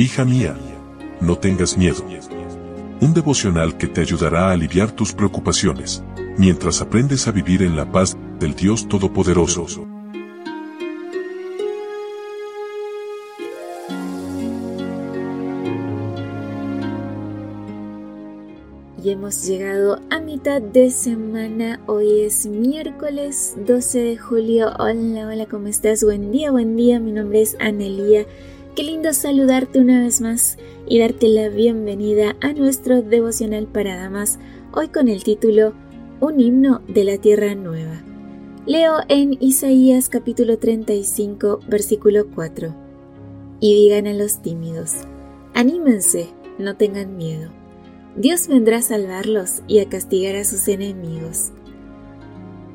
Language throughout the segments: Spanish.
Hija mía, no tengas miedo. Un devocional que te ayudará a aliviar tus preocupaciones, mientras aprendes a vivir en la paz del Dios Todopoderoso. Y hemos llegado a mitad de semana. Hoy es miércoles 12 de julio. Hola, hola, ¿cómo estás? Buen día, buen día. Mi nombre es Anelía Qué lindo saludarte una vez más y darte la bienvenida a nuestro devocional para damas, hoy con el título Un himno de la Tierra Nueva. Leo en Isaías capítulo 35, versículo 4. Y digan a los tímidos, anímense, no tengan miedo. Dios vendrá a salvarlos y a castigar a sus enemigos.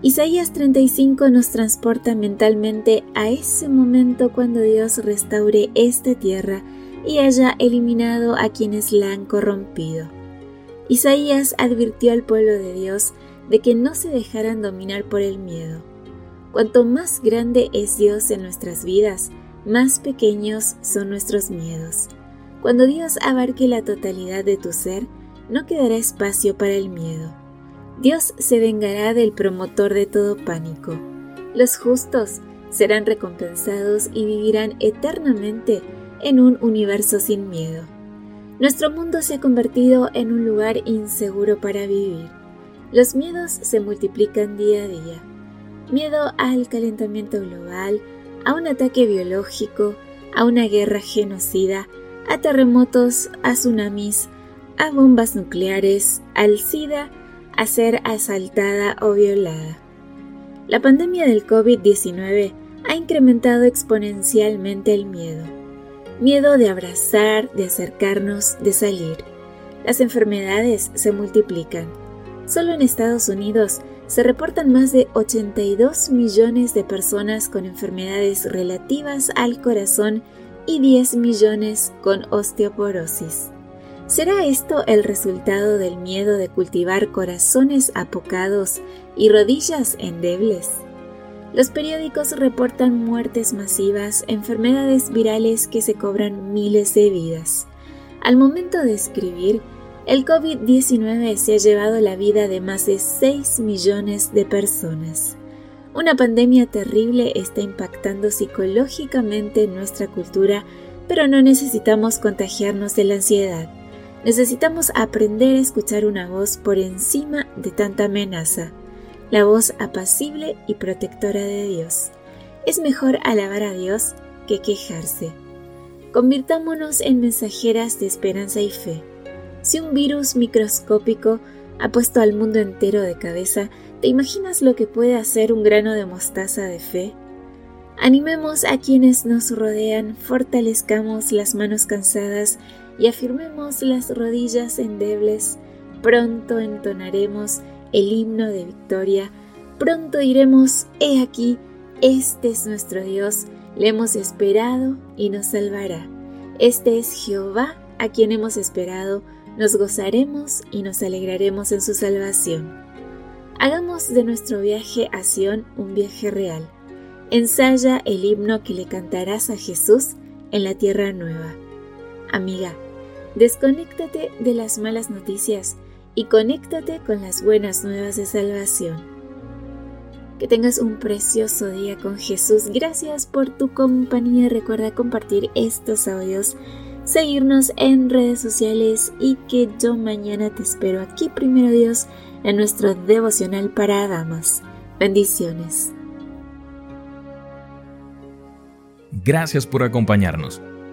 Isaías 35 nos transporta mentalmente a ese momento cuando Dios restaure esta tierra y haya eliminado a quienes la han corrompido. Isaías advirtió al pueblo de Dios de que no se dejaran dominar por el miedo. Cuanto más grande es Dios en nuestras vidas, más pequeños son nuestros miedos. Cuando Dios abarque la totalidad de tu ser, no quedará espacio para el miedo. Dios se vengará del promotor de todo pánico. Los justos serán recompensados y vivirán eternamente en un universo sin miedo. Nuestro mundo se ha convertido en un lugar inseguro para vivir. Los miedos se multiplican día a día. Miedo al calentamiento global, a un ataque biológico, a una guerra genocida, a terremotos, a tsunamis, a bombas nucleares, al SIDA a ser asaltada o violada. La pandemia del COVID-19 ha incrementado exponencialmente el miedo. Miedo de abrazar, de acercarnos, de salir. Las enfermedades se multiplican. Solo en Estados Unidos se reportan más de 82 millones de personas con enfermedades relativas al corazón y 10 millones con osteoporosis. ¿Será esto el resultado del miedo de cultivar corazones apocados y rodillas endebles? Los periódicos reportan muertes masivas, enfermedades virales que se cobran miles de vidas. Al momento de escribir, el COVID-19 se ha llevado la vida de más de 6 millones de personas. Una pandemia terrible está impactando psicológicamente en nuestra cultura, pero no necesitamos contagiarnos de la ansiedad. Necesitamos aprender a escuchar una voz por encima de tanta amenaza, la voz apacible y protectora de Dios. Es mejor alabar a Dios que quejarse. Convirtámonos en mensajeras de esperanza y fe. Si un virus microscópico ha puesto al mundo entero de cabeza, ¿te imaginas lo que puede hacer un grano de mostaza de fe? Animemos a quienes nos rodean, fortalezcamos las manos cansadas y afirmemos las rodillas endebles, pronto entonaremos el himno de victoria, pronto diremos, he aquí, este es nuestro Dios, le hemos esperado y nos salvará. Este es Jehová a quien hemos esperado, nos gozaremos y nos alegraremos en su salvación. Hagamos de nuestro viaje a Sión un viaje real. Ensaya el himno que le cantarás a Jesús en la tierra nueva. Amiga, Desconéctate de las malas noticias y conéctate con las buenas nuevas de salvación. Que tengas un precioso día con Jesús. Gracias por tu compañía. Recuerda compartir estos audios, seguirnos en redes sociales y que yo mañana te espero aquí, primero Dios, en nuestro devocional para damas. Bendiciones. Gracias por acompañarnos.